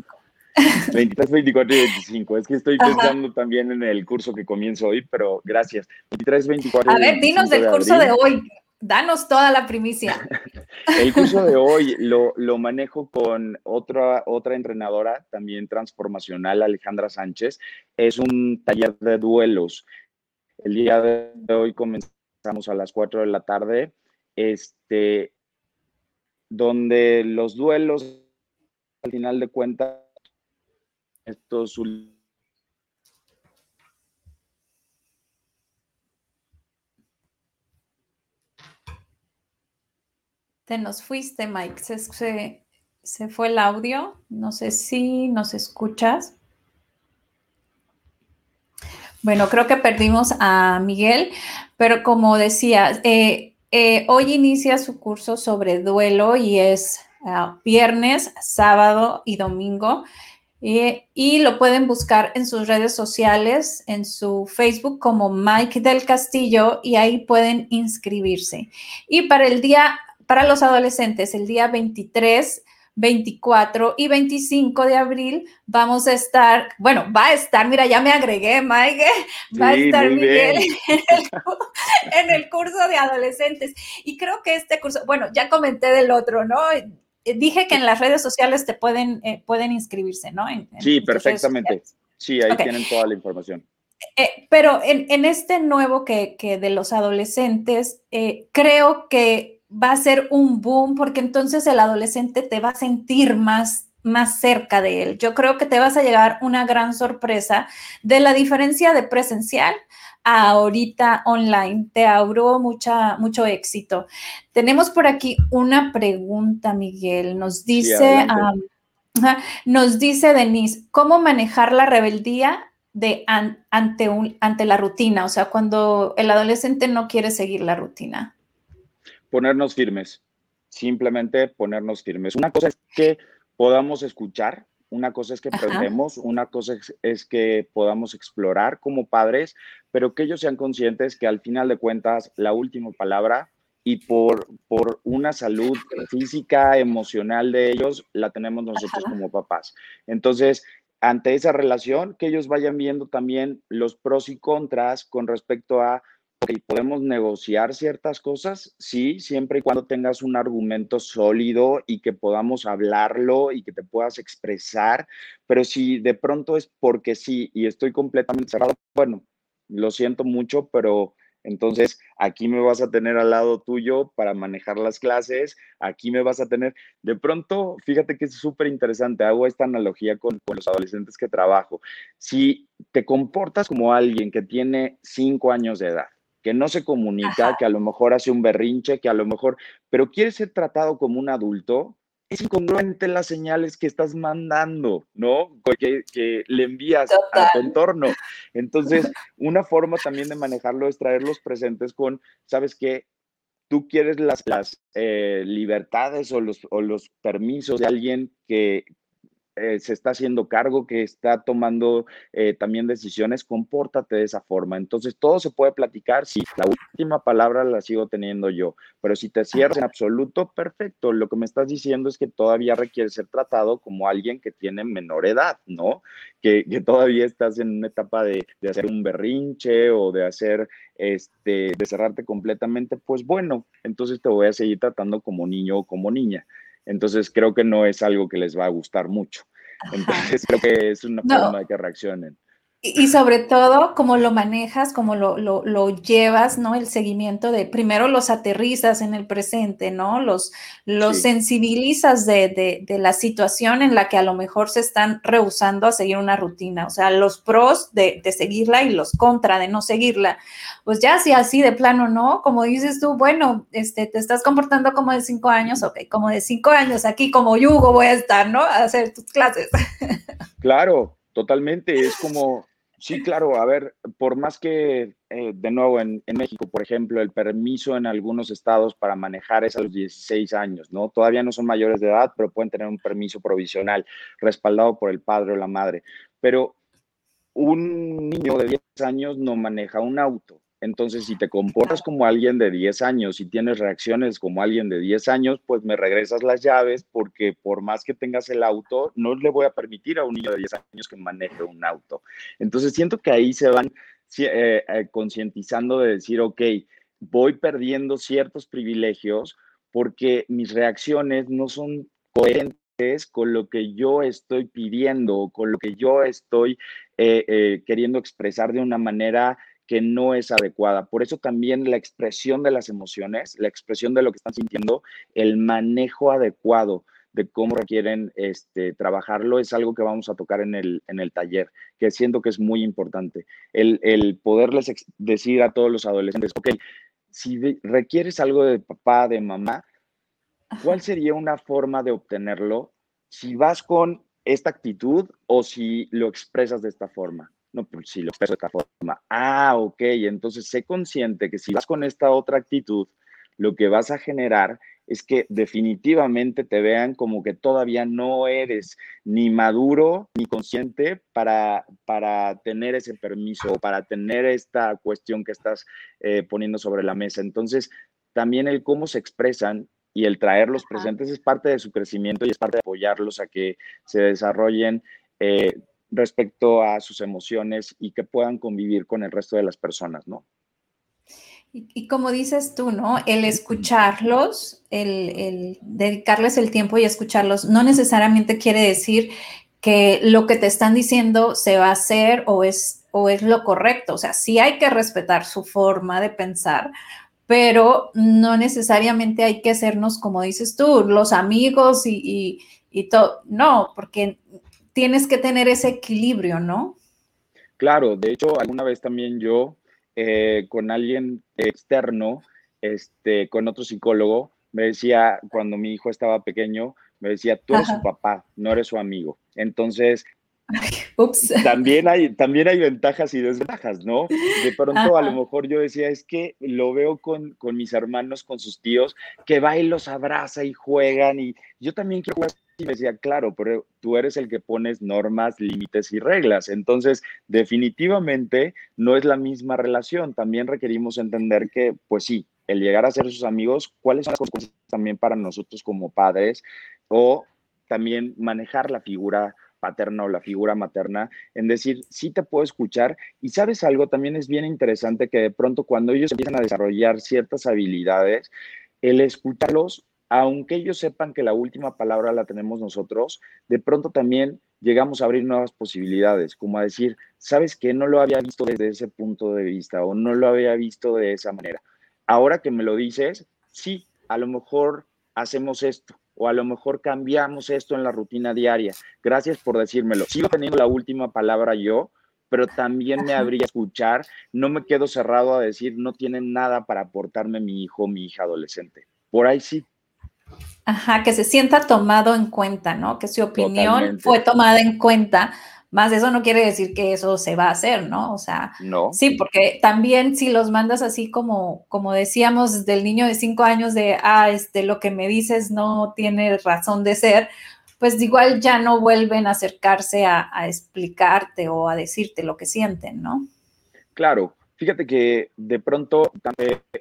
23, 24 y 25. Es que estoy pensando también en el curso que comienzo hoy, pero gracias. 23, 24 A ver, dinos del curso de hoy. Danos toda la primicia. El curso de hoy lo, lo, manejo con otra, otra entrenadora, también transformacional, Alejandra Sánchez. Es un taller de duelos. El día de hoy comenzamos a las 4 de la tarde, este, donde los duelos, al final de cuentas, estos Te nos fuiste, Mike. Se, se, fue el audio. No sé si nos escuchas. Bueno, creo que perdimos a Miguel, pero como decía, eh, eh, hoy inicia su curso sobre duelo y es ah, viernes, sábado y domingo. Eh, y lo pueden buscar en sus redes sociales, en su Facebook como Mike del Castillo y ahí pueden inscribirse. Y para el día para los adolescentes, el día 23 24 y 25 de abril vamos a estar, bueno, va a estar, mira, ya me agregué, Mike, va a estar Miguel en el, curso de adolescentes. Y creo que este curso, bueno, ya comenté del otro, ¿no? Eh, dije que en las redes sociales te pueden, eh, pueden inscribirse, ¿no? sí, perfectamente. Sí, ahí tienen toda la información. Eh, pero en, este nuevo que, que de los adolescentes, creo que va a ser un boom porque entonces el adolescente te va a sentir más más cerca de él. Yo creo que te vas a llegar una gran sorpresa de la diferencia de presencial a ahorita online. Te auguro mucha, mucho éxito. Tenemos por aquí una pregunta, Miguel. Nos dice, nos dice Denise, ¿cómo manejar la rebeldía de ante, un, ante la rutina? O sea, cuando el adolescente no quiere seguir la rutina ponernos firmes, simplemente ponernos firmes. Una cosa es que podamos escuchar, una cosa es que aprendemos, una cosa es, que podamos explorar como padres, pero que ellos sean conscientes que al final de cuentas la última palabra y por, por una salud física, emocional de ellos, la tenemos nosotros como papás. Entonces, ante esa relación, que ellos vayan viendo también los pros y contras con respecto a podemos negociar ciertas cosas, sí, siempre y cuando tengas un argumento sólido y que podamos hablarlo y que te puedas expresar, pero si de pronto es porque sí y estoy completamente cerrado, bueno, lo siento mucho, pero entonces aquí me vas a tener al lado tuyo para manejar las clases, aquí me vas a tener, de pronto, fíjate que es súper interesante, hago esta analogía con, con los adolescentes que trabajo, si te comportas como alguien que tiene cinco años de edad, que no se comunica, que a lo mejor hace un berrinche, que a lo mejor, pero quiere ser tratado como un adulto, es incongruente las señales que estás mandando, ¿no? Que, que le envías a tu entorno. Entonces, una forma también de manejarlo es traerlos presentes con, ¿sabes qué? Tú quieres las, las eh, libertades o los, o los permisos de alguien que, eh, se está haciendo cargo, que está tomando eh, también decisiones, compórtate de esa forma. Entonces, todo se puede platicar. Si la última palabra la sigo teniendo yo, pero si te cierras en absoluto, perfecto. Lo que me estás diciendo es que todavía requiere ser tratado como alguien que tiene menor edad, ¿no? Que, todavía estás en una etapa de, de, hacer un berrinche o de hacer, este, de cerrarte completamente. Pues bueno, entonces te voy a seguir tratando como niño o como niña. Entonces creo que no es algo que les va a gustar mucho. Entonces creo que es una forma de que reaccionen. Y, sobre todo, cómo lo manejas, cómo lo, lo, llevas, ¿no? El seguimiento de, primero los aterrizas en el presente, ¿no? Los, los sensibilizas de, de, de, la situación en la que a lo mejor se están rehusando a seguir una rutina, o sea, los pros de, seguirla y los contra de no seguirla. Pues ya si así de plano, ¿no? Como dices tú, bueno, este, te estás comportando como de cinco años, ok, como de cinco años aquí, como yugo voy a estar, ¿no? A hacer tus clases. Claro, totalmente, es como Sí, claro, a ver, por más que, eh, de nuevo, en, México, por ejemplo, el permiso en algunos estados para manejar es a los 16 años, ¿no? Todavía no son mayores de edad, pero pueden tener un permiso provisional respaldado por el padre o la madre. Pero un niño de 10 años no maneja un auto, entonces, si te comportas como alguien de 10 años y tienes reacciones como alguien de 10 años, pues me regresas las llaves porque por más que tengas el auto, no le voy a permitir a un niño de 10 años que maneje un auto. Entonces, siento que ahí se van eh, eh, concientizando de decir, ok, voy perdiendo ciertos privilegios porque mis reacciones no son coherentes con lo que yo estoy pidiendo, con lo que yo estoy eh, queriendo expresar de una manera que no es adecuada. Por eso también la expresión de las emociones, la expresión de lo que están sintiendo, el manejo adecuado de cómo requieren este, trabajarlo es algo que vamos a tocar en el, en el taller, que siento que es muy importante. El, el poderles decir a todos los adolescentes, ok, si requieres algo de papá, de mamá, ¿cuál sería una forma de obtenerlo si vas con esta actitud o si lo expresas de esta forma? No, pues si lo expreso de esta forma. Ah, ok, entonces sé consciente que si vas con esta otra actitud, lo que vas a generar es que definitivamente te vean como que todavía no eres ni maduro ni consciente para, para tener ese permiso, para tener esta cuestión que estás eh, poniendo sobre la mesa. Entonces, también el cómo se expresan y el traerlos presentes es parte de su crecimiento y es parte de apoyarlos a que se desarrollen eh, respecto a sus emociones y que puedan convivir con el resto de las personas, ¿no? Y, como dices tú, ¿no? El escucharlos, el, dedicarles el tiempo y escucharlos, no necesariamente quiere decir que lo que te están diciendo se va a hacer o es, o es lo correcto. O sea, sí hay que respetar su forma de pensar, pero no necesariamente hay que hacernos, como dices tú, los amigos y, y todo. No, porque tienes que tener ese equilibrio, ¿no? Claro, de hecho, alguna vez también yo eh, con alguien externo, este, con otro psicólogo, me decía, cuando mi hijo estaba pequeño, me decía, tú eres su papá, no eres su amigo. Entonces, También hay, también hay ventajas y desventajas, ¿no? De pronto a lo mejor yo decía, es que lo veo con, con, mis hermanos, con sus tíos, que va y los abraza y juegan y yo también quiero jugar y me decía, claro, pero tú eres el que pones normas, límites y reglas. Entonces, definitivamente no es la misma relación. También requerimos entender que, pues sí, el llegar a ser sus amigos, cuáles son las consecuencias también para nosotros como padres o también manejar la figura paterna o la figura materna, en decir, sí te puedo escuchar. Y sabes algo, también es bien interesante que de pronto cuando ellos empiezan a desarrollar ciertas habilidades, el escucharlos aunque ellos sepan que la última palabra la tenemos nosotros, de pronto también llegamos a abrir nuevas posibilidades, como a decir, ¿sabes qué? No lo había visto desde ese punto de vista o no lo había visto de esa manera. Ahora que me lo dices, sí, a lo mejor hacemos esto o a lo mejor cambiamos esto en la rutina diaria. Gracias por decírmelo. Sigo teniendo la última palabra yo, pero también me habría escuchar. No me quedo cerrado a decir, no tienen nada para aportarme mi hijo mi hija adolescente. Por ahí sí. Ajá, que se sienta tomado en cuenta, ¿no? Que su opinión fue tomada en cuenta. Más eso no quiere decir que eso se va a hacer, ¿no? O sea, no. sí, porque también si los mandas así como, como decíamos del niño de cinco años de, ah, este, lo que me dices no tiene razón de ser, pues igual ya no vuelven a acercarse a, a explicarte o a decirte lo que sienten, ¿no? Claro, Fíjate que de pronto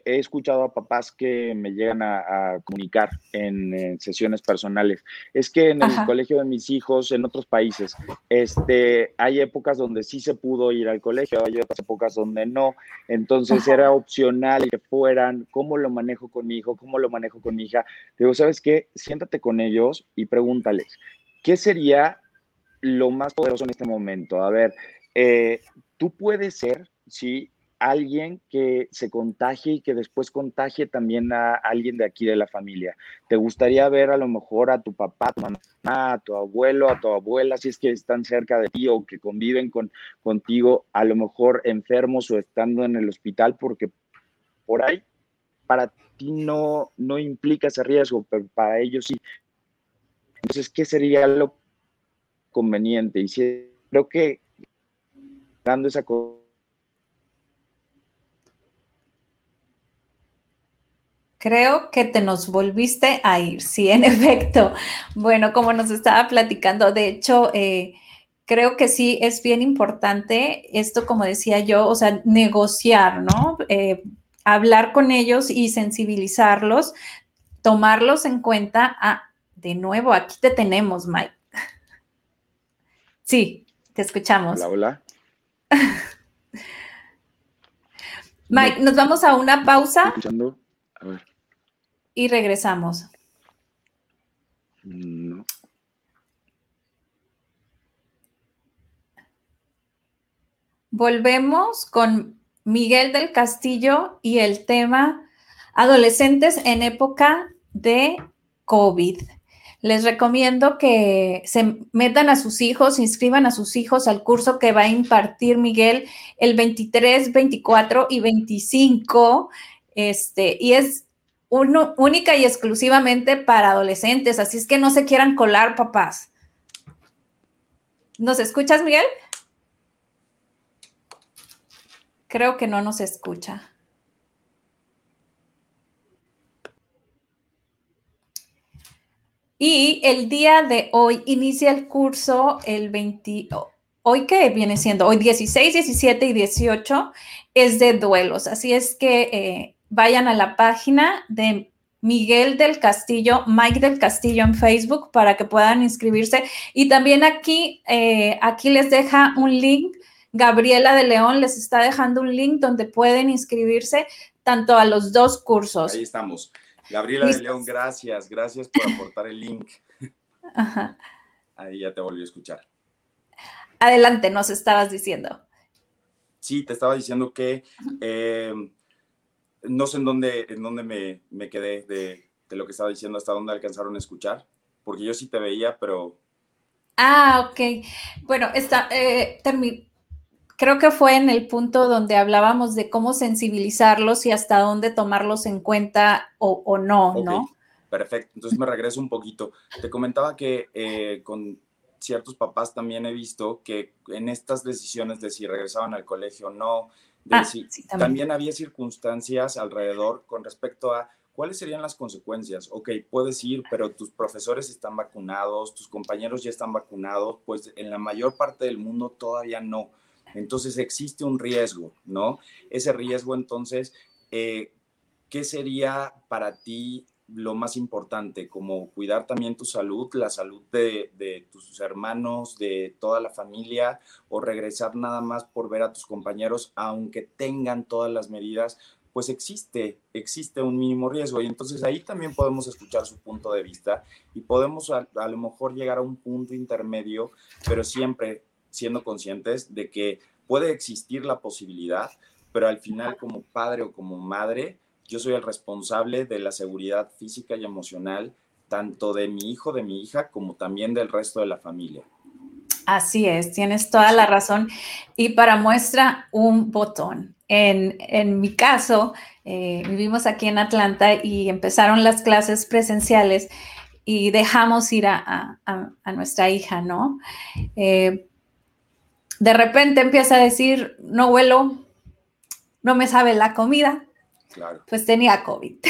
he escuchado a papás que me llegan a, comunicar en, sesiones personales. Es que en el colegio de mis hijos, en otros países, este, hay épocas donde sí se pudo ir al colegio, hay otras épocas donde no. Entonces era opcional que fueran, ¿cómo lo manejo con mi hijo? ¿Cómo lo manejo con mi hija? Digo, ¿sabes qué? Siéntate con ellos y pregúntales, ¿qué sería lo más poderoso en este momento? A ver, eh, tú puedes ser, sí, alguien que se contagie y que después contagie también a alguien de aquí de la familia. ¿Te gustaría ver a lo mejor a tu papá, a tu mamá, a tu abuelo, a tu abuela, si es que están cerca de ti o que conviven con, contigo, a lo mejor enfermos o estando en el hospital, porque por ahí para ti no, no implica ese riesgo, pero para ellos sí. Entonces, ¿qué sería lo conveniente? Y si creo que dando esa cosa Creo que te nos volviste a ir, sí, en efecto. Bueno, como nos estaba platicando, de hecho, eh, creo que sí es bien importante esto, como decía yo, o sea, negociar, ¿no? Eh, hablar con ellos y sensibilizarlos, tomarlos en cuenta. Ah, de nuevo, aquí te tenemos, Mike. Sí, te escuchamos. Hola, hola. Mike, nos vamos a una pausa. A ver. Y regresamos. Volvemos con Miguel del Castillo y el tema adolescentes en época de COVID. Les recomiendo que se metan a sus hijos, inscriban a sus hijos al curso que va a impartir Miguel el 23, 24 y 25 este, y es uno, única y exclusivamente para adolescentes, así es que no se quieran colar, papás. ¿Nos escuchas, Miguel? Creo que no nos escucha. Y el día de hoy inicia el curso el 20, hoy que viene siendo, hoy 16, 17 y 18 es de duelos. Así es que eh, vayan a la página de Miguel del Castillo, Mike del Castillo en Facebook para que puedan inscribirse. Y también aquí, eh, aquí les deja un link. Gabriela de León les está dejando un link donde pueden inscribirse tanto a los dos cursos. Ahí estamos. Gabriela de León, gracias, gracias por aportar el link. Ajá. Ahí ya te volví a escuchar. Adelante, nos estabas diciendo. Sí, te estaba diciendo que eh, no sé en dónde, en dónde me, quedé de, lo que estaba diciendo, hasta dónde alcanzaron a escuchar, porque yo sí te veía, pero... Ah, ok. Bueno, está, eh, creo que fue en el punto donde hablábamos de cómo sensibilizarlos y hasta dónde tomarlos en cuenta o, no, ¿no? Perfecto, entonces me regreso un poquito. Te comentaba que eh, con ciertos papás también he visto que en estas decisiones de si regresaban al colegio o no, Ah, también. había circunstancias alrededor con respecto a cuáles serían las consecuencias. Ok, puedes ir, pero tus profesores están vacunados, tus compañeros ya están vacunados, pues en la mayor parte del mundo todavía no. Entonces existe un riesgo, ¿no? Ese riesgo, entonces, eh, ¿qué sería para ti lo más importante, como cuidar también tu salud, la salud de, tus hermanos, de toda la familia, o regresar nada más por ver a tus compañeros, aunque tengan todas las medidas, pues existe, existe un mínimo riesgo. Y entonces ahí también podemos escuchar su punto de vista y podemos a, a lo mejor llegar a un punto intermedio, pero siempre siendo conscientes de que puede existir la posibilidad, pero al final como padre o como madre, yo soy el responsable de la seguridad física y emocional, tanto de mi hijo, de mi hija, como también del resto de la familia. Así es, tienes toda la razón. Y para muestra, un botón. En, mi caso, eh, vivimos aquí en Atlanta y empezaron las clases presenciales y dejamos ir a, nuestra hija, ¿no? Eh, de repente empieza a decir, no vuelo, no me sabe la comida, pues tenía COVID.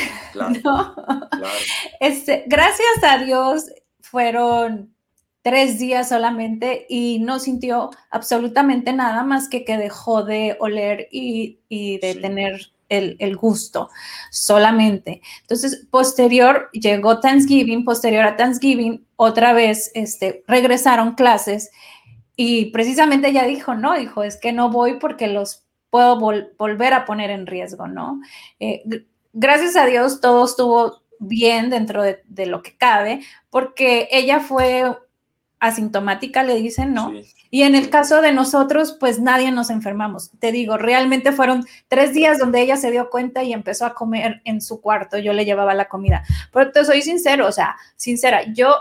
Este, gracias a Dios fueron tres días solamente y no sintió absolutamente nada más que que dejó de oler y, de tener el, gusto solamente. Entonces, posterior, llegó Thanksgiving, posterior a Thanksgiving, otra vez este, regresaron clases y precisamente ella dijo, no, dijo, es que no voy porque los puedo volver a poner en riesgo, ¿no? Eh, gracias a Dios todo estuvo bien dentro de, lo que cabe, porque ella fue asintomática, le dicen, ¿no? Y en el caso de nosotros, pues nadie nos enfermamos. Te digo, realmente fueron tres días donde ella se dio cuenta y empezó a comer en su cuarto. Yo le llevaba la comida. Pero te soy sincero, o sea, sincera, yo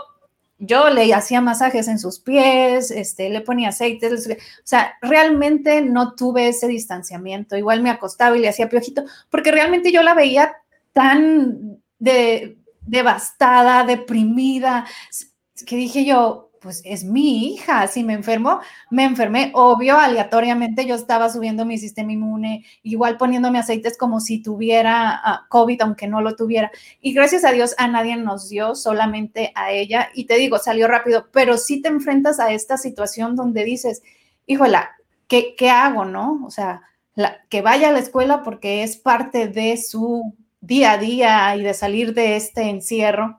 yo le hacía masajes en sus pies, este, le ponía aceite, o sea, realmente no tuve ese distanciamiento. Igual me acostaba y le hacía piojito, porque realmente yo la veía tan de, devastada, deprimida, que dije yo, pues es mi hija, si me enfermo, me enfermé, obvio, aleatoriamente yo estaba subiendo mi sistema inmune, igual poniéndome aceites como si tuviera ah, COVID, aunque no lo tuviera. Y gracias a Dios a nadie nos dio, solamente a ella. Y te digo, salió rápido, pero sí te enfrentas a esta situación donde dices, híjola, ¿qué, qué hago, no? O sea, que vaya a la escuela porque es parte de su día a día y de salir de este encierro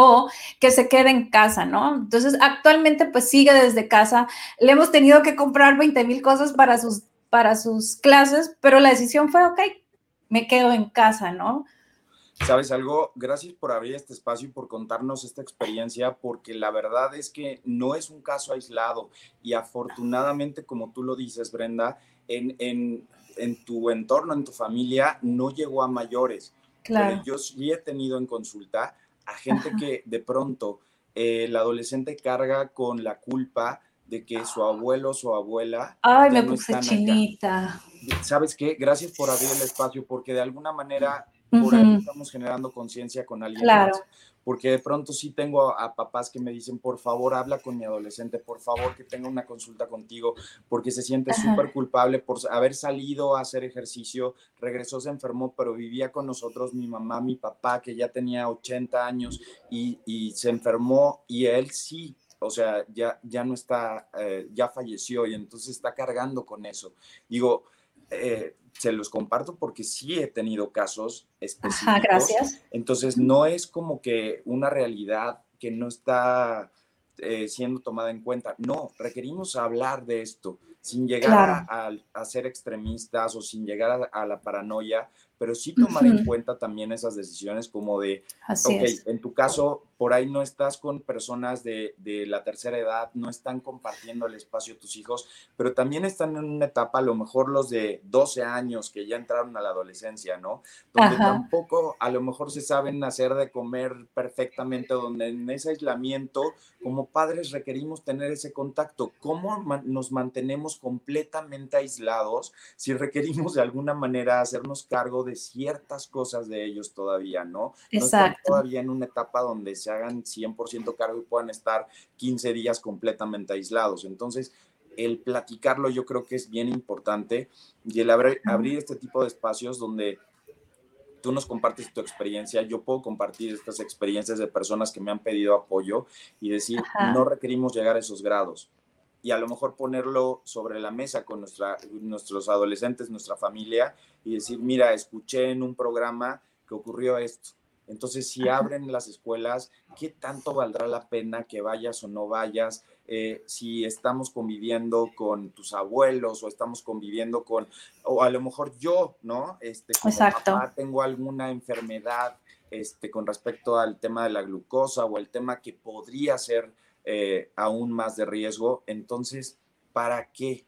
o que se quede en casa, ¿no? Entonces, actualmente pues sigue desde casa. Le hemos tenido que comprar 20 mil cosas para sus, para sus clases, pero la decisión fue, ok, me quedo en casa, ¿no? ¿Sabes algo? Gracias por abrir este espacio y por contarnos esta experiencia, porque la verdad es que no es un caso aislado y afortunadamente, como tú lo dices, Brenda, en, en, en tu entorno, en tu familia, no llegó a mayores. Claro. yo sí he tenido en consulta a gente que de pronto eh, el adolescente carga con la culpa de que su abuelo o su abuela. Ay, me puse chinita. ¿Sabes qué? Gracias por abrir el espacio, porque de alguna manera por ahí estamos generando conciencia con alguien claro porque de pronto sí tengo a, papás que me dicen, por favor, habla con mi adolescente, por favor, que tenga una consulta contigo, porque se siente súper culpable por haber salido a hacer ejercicio, regresó, se enfermó, pero vivía con nosotros mi mamá, mi papá, que ya tenía 80 años y, se enfermó y él sí o sea, ya, ya no está, eh, ya falleció y entonces está cargando con eso. Digo, eh, se los comparto porque sí he tenido casos específicos. Ajá, gracias. Entonces, no es como que una realidad que no está eh, siendo tomada en cuenta. No, requerimos hablar de esto sin llegar a, ser extremistas o sin llegar a, la paranoia, pero sí tomar en cuenta también esas decisiones como de, ok, en tu caso, por ahí no estás con personas de, de, la tercera edad, no están compartiendo el espacio tus hijos, pero también están en una etapa, a lo mejor los de 12 años que ya entraron a la adolescencia, ¿no? Donde tampoco a lo mejor se saben hacer de comer perfectamente, donde en ese aislamiento, como padres requerimos tener ese contacto. ¿Cómo nos mantenemos completamente aislados si requerimos de alguna manera hacernos cargo de ciertas cosas de ellos todavía, ¿no? No están todavía en una etapa donde se hagan 100% cargo y puedan estar 15 días completamente aislados. Entonces, el platicarlo yo creo que es bien importante y el abrir, este tipo de espacios donde tú nos compartes tu experiencia, yo puedo compartir estas experiencias de personas que me han pedido apoyo y decir, no requerimos llegar a esos grados. Y a lo mejor ponerlo sobre la mesa con nuestra, nuestros adolescentes, nuestra familia, y decir, mira, escuché en un programa que ocurrió esto. Entonces, si abren las escuelas, ¿qué tanto valdrá la pena que vayas o no vayas? Eh, si estamos conviviendo con tus abuelos o estamos conviviendo con, o a lo mejor yo, ¿no? Este, como Exacto. tengo alguna enfermedad este, con respecto al tema de la glucosa o el tema que podría ser eh, aún más de riesgo. Entonces, ¿para qué?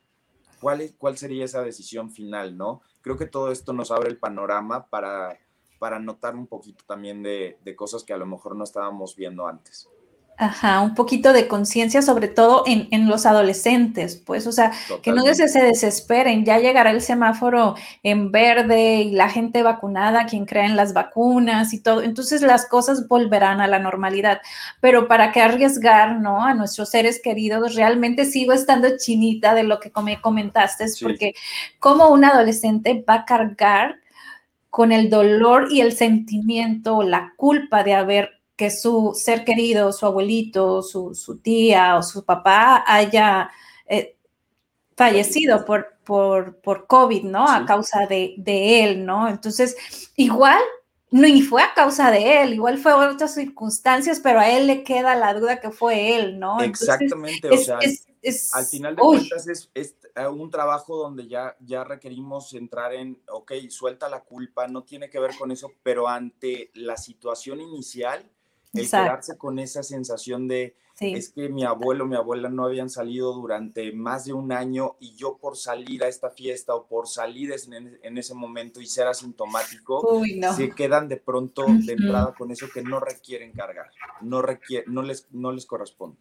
¿Cuál, es, ¿Cuál sería esa decisión final, no? Creo que todo esto nos abre el panorama para, para notar un poquito también de, de cosas que a lo mejor no estábamos viendo antes. Ajá, un poquito de conciencia, sobre todo en, en, los adolescentes, pues, o sea, que no se, se desesperen, ya llegará el semáforo en verde y la gente vacunada, quien crea en las vacunas y todo, entonces las cosas volverán a la normalidad, pero para qué arriesgar, ¿no? A nuestros seres queridos, realmente sigo estando chinita de lo que me comentaste, porque como un adolescente va a cargar con el dolor y el sentimiento, la culpa de haber que su ser querido, su abuelito, su, tía o su papá haya eh, fallecido por, por, por, COVID, ¿no? A causa de, él, ¿no? Entonces, igual, no, y fue a causa de él, igual fue otras circunstancias, pero a él le queda la duda que fue él, ¿no? Exactamente, o sea, al final de cuentas es, es, un trabajo donde ya, ya requerimos entrar en, ok, suelta la culpa, no tiene que ver con eso, pero ante la situación inicial, el quedarse con esa sensación de es que mi abuelo, mi abuela no habían salido durante más de un año y yo por salir a esta fiesta o por salir en, ese momento y ser asintomático, se quedan de pronto de entrada con eso que no requieren cargar, no, no, les, no les corresponde.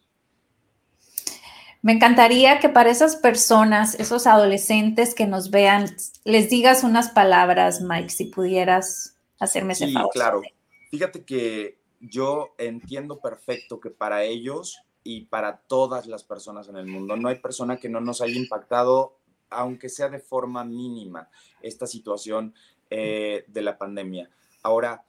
Me encantaría que para esas personas, esos adolescentes que nos vean, les digas unas palabras, Mike, si pudieras hacerme ese favor. Sí, claro. Fíjate que yo entiendo perfecto que para ellos y para todas las personas en el mundo, no hay persona que no nos haya impactado, aunque sea de forma mínima, esta situación eh, de la pandemia. Ahora,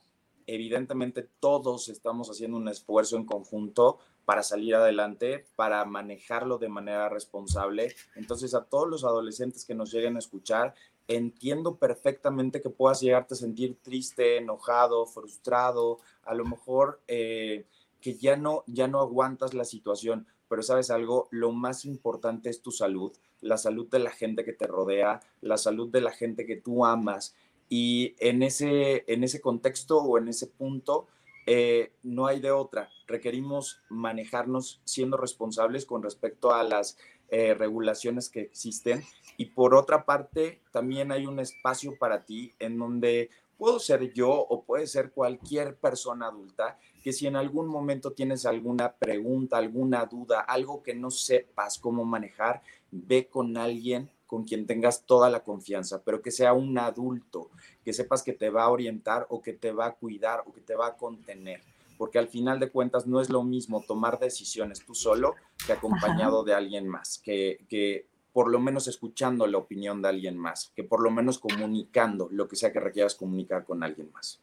evidentemente todos estamos haciendo un esfuerzo en conjunto para salir adelante, para manejarlo de manera responsable. Entonces, a todos los adolescentes que nos lleguen a escuchar, entiendo perfectamente que puedas llegarte a sentir triste, enojado, frustrado, a lo mejor eh, que ya no, ya no aguantas la situación, pero sabes algo, lo más importante es tu salud, la salud de la gente que te rodea, la salud de la gente que tú amas. Y en ese, en ese contexto o en ese punto, eh, no hay de otra. Requerimos manejarnos siendo responsables con respecto a las eh, regulaciones que existen. Y por otra parte, también hay un espacio para ti en donde puedo ser yo o puede ser cualquier persona adulta que si en algún momento tienes alguna pregunta, alguna duda, algo que no sepas cómo manejar, ve con alguien con quien tengas toda la confianza, pero que sea un adulto, que sepas que te va a orientar o que te va a cuidar o que te va a contener porque al final de cuentas no es lo mismo tomar decisiones tú solo que acompañado de alguien más, que, que por lo menos escuchando la opinión de alguien más, que por lo menos comunicando lo que sea que requieras comunicar con alguien más.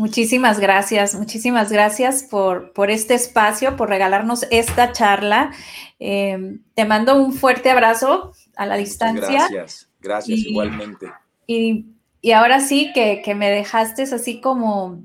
Muchísimas gracias, muchísimas gracias por, por este espacio, por regalarnos esta charla. Eh, te mando un fuerte abrazo a la distancia. gracias, gracias igualmente. Y, ahora sí que, que, me dejaste así como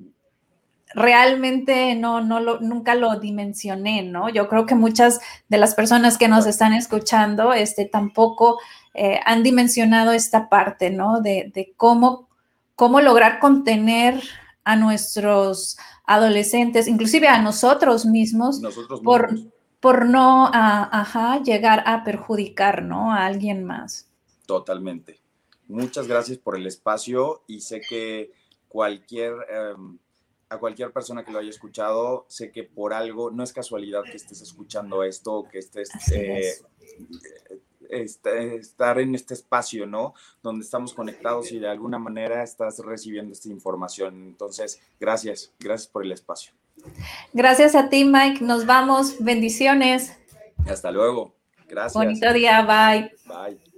realmente no, no lo, nunca lo dimensioné, ¿no? Yo creo que muchas de las personas que nos están escuchando este, tampoco eh, han dimensionado esta parte, ¿no? De, de cómo, cómo lograr contener a nuestros adolescentes, inclusive a nosotros mismos, por, por no llegar a perjudicar ¿no? a alguien más. Totalmente. Muchas gracias por el espacio y sé que cualquier, em, a cualquier persona que lo haya escuchado, sé que por algo, no es casualidad que estés escuchando esto, que estés estar en este espacio, ¿no? Donde estamos conectados y de alguna manera estás recibiendo esta información. Entonces, gracias, gracias por el espacio. Gracias a ti, Mike. Nos vamos. Bendiciones. Hasta luego. Gracias. Bonito día. Bye. Bye.